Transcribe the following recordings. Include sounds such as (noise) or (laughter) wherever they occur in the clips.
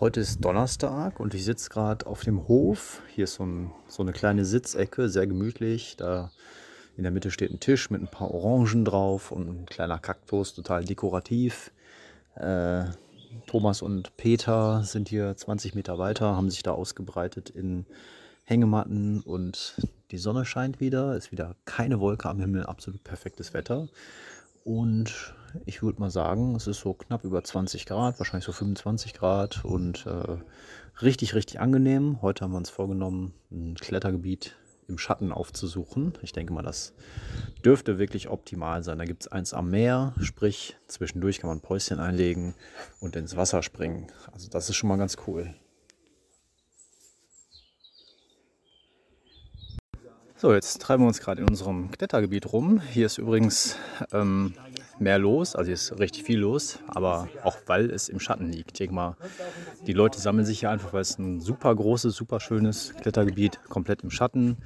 Heute ist Donnerstag und ich sitze gerade auf dem Hof. Hier ist so, ein, so, eine kleine Sitzecke, sehr gemütlich. Da in der Mitte steht ein Tisch mit ein paar Orangen drauf und ein kleiner Kaktus, total dekorativ. Äh, Thomas und Peter sind hier 20 Meter weiter, haben sich da ausgebreitet in Hängematten und die Sonne scheint wieder. Ist wieder keine Wolke am Himmel, absolut perfektes Wetter. Und ich würde mal sagen, es ist so knapp über 20 Grad, wahrscheinlich so 25 Grad und äh, richtig, richtig angenehm. Heute haben wir uns vorgenommen, ein Klettergebiet im Schatten aufzusuchen. Ich denke mal, das dürfte wirklich optimal sein. Da gibt es eins am Meer, sprich zwischendurch kann man ein Päuschen einlegen und ins Wasser springen. Also das ist schon mal ganz cool. So, jetzt treiben wir uns gerade in unserem Klettergebiet rum. Hier ist übrigens ähm, mehr los, also hier ist richtig viel los, aber auch weil es im Schatten liegt. Ich denke mal, die Leute sammeln sich hier einfach, weil es ein super großes, super schönes Klettergebiet, komplett im Schatten.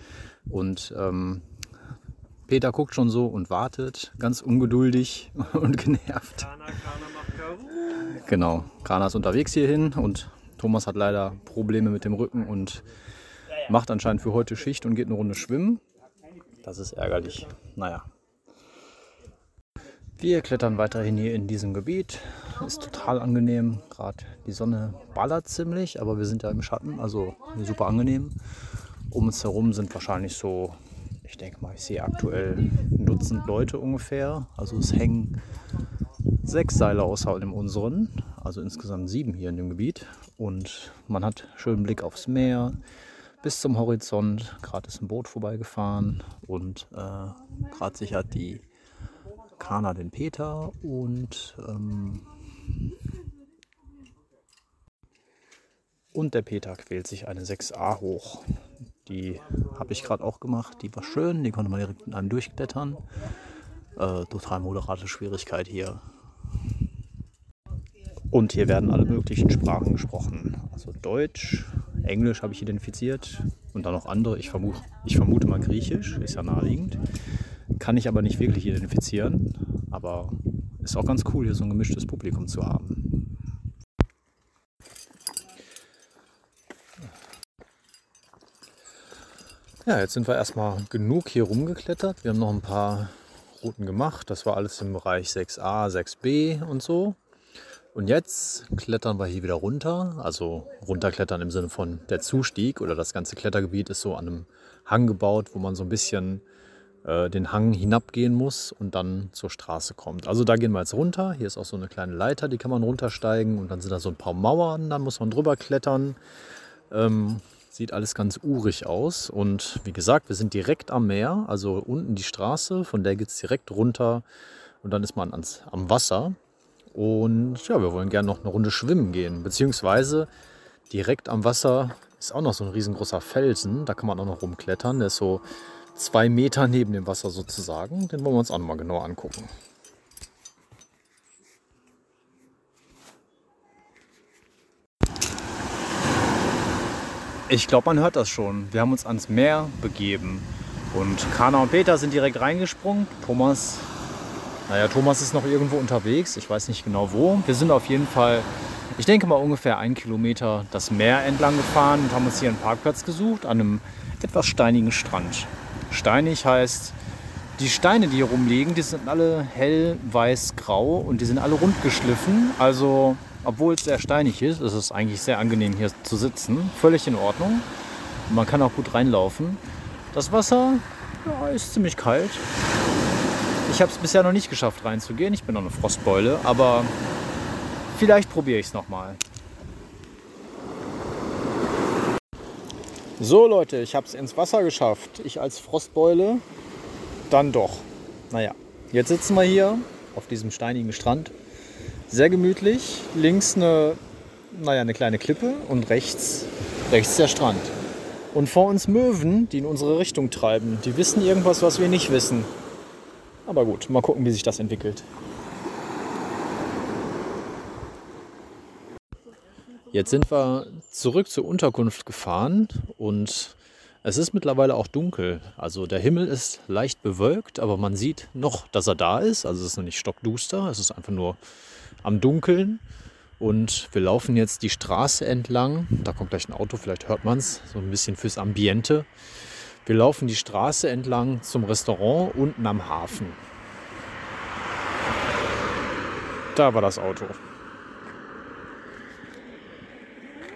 Und ähm, Peter guckt schon so und wartet, ganz ungeduldig (laughs) und genervt. Genau, Kana ist unterwegs hierhin und Thomas hat leider Probleme mit dem Rücken und Macht anscheinend für heute Schicht und geht eine Runde schwimmen. Das ist ärgerlich. Naja. Wir klettern weiterhin hier in diesem Gebiet. Ist total angenehm. Gerade die Sonne ballert ziemlich, aber wir sind ja im Schatten, also super angenehm. Um uns herum sind wahrscheinlich so, ich denke mal, ich sehe aktuell ein Dutzend Leute ungefähr. Also es hängen sechs Seile außer dem unseren, also insgesamt sieben hier in dem Gebiet. Und man hat schönen Blick aufs Meer bis zum Horizont. Gerade ist ein Boot vorbeigefahren und äh, gerade sichert die Kana den Peter und ähm, und der Peter quält sich eine 6a hoch. Die habe ich gerade auch gemacht. Die war schön. Die konnte man direkt mit einem durchklettern. Äh, total moderate Schwierigkeit hier. Und hier werden alle möglichen Sprachen gesprochen. Also Deutsch, Englisch habe ich identifiziert und dann noch andere. Ich vermute, ich vermute mal Griechisch, ist ja naheliegend. Kann ich aber nicht wirklich identifizieren. Aber ist auch ganz cool, hier so ein gemischtes Publikum zu haben. Ja, jetzt sind wir erstmal genug hier rumgeklettert. Wir haben noch ein paar Routen gemacht. Das war alles im Bereich 6a, 6b und so. Und jetzt klettern wir hier wieder runter. Also runterklettern im Sinne von der Zustieg oder das ganze Klettergebiet ist so an einem Hang gebaut, wo man so ein bisschen äh, den Hang hinabgehen muss und dann zur Straße kommt. Also da gehen wir jetzt runter. Hier ist auch so eine kleine Leiter, die kann man runtersteigen und dann sind da so ein paar Mauern, dann muss man drüber klettern. Ähm, sieht alles ganz urig aus. Und wie gesagt, wir sind direkt am Meer, also unten die Straße, von der geht es direkt runter und dann ist man ans, am Wasser. Und ja, wir wollen gerne noch eine Runde schwimmen gehen. Beziehungsweise direkt am Wasser ist auch noch so ein riesengroßer Felsen. Da kann man auch noch rumklettern. Der ist so zwei Meter neben dem Wasser sozusagen. Den wollen wir uns auch noch mal genauer angucken. Ich glaube, man hört das schon. Wir haben uns ans Meer begeben. Und Kana und Peter sind direkt reingesprungen. Thomas naja, Thomas ist noch irgendwo unterwegs. Ich weiß nicht genau wo. Wir sind auf jeden Fall, ich denke mal ungefähr einen Kilometer das Meer entlang gefahren und haben uns hier einen Parkplatz gesucht an einem etwas steinigen Strand. Steinig heißt, die Steine, die hier rumliegen, die sind alle hell weiß-grau und die sind alle rund geschliffen. Also, obwohl es sehr steinig ist, ist es eigentlich sehr angenehm hier zu sitzen. Völlig in Ordnung. Man kann auch gut reinlaufen. Das Wasser ja, ist ziemlich kalt. Ich habe es bisher noch nicht geschafft reinzugehen. Ich bin noch eine Frostbeule, aber vielleicht probiere ich es nochmal. So Leute, ich habe es ins Wasser geschafft. Ich als Frostbeule dann doch. Naja, jetzt sitzen wir hier auf diesem steinigen Strand. Sehr gemütlich. Links eine, naja, eine kleine Klippe und rechts, rechts der Strand. Und vor uns Möwen, die in unsere Richtung treiben. Die wissen irgendwas, was wir nicht wissen. Aber gut, mal gucken, wie sich das entwickelt. Jetzt sind wir zurück zur Unterkunft gefahren und es ist mittlerweile auch dunkel. Also der Himmel ist leicht bewölkt, aber man sieht noch, dass er da ist. Also es ist noch nicht stockduster, es ist einfach nur am Dunkeln. Und wir laufen jetzt die Straße entlang. Da kommt gleich ein Auto, vielleicht hört man es, so ein bisschen fürs Ambiente. Wir laufen die Straße entlang zum Restaurant unten am Hafen. Da war das Auto.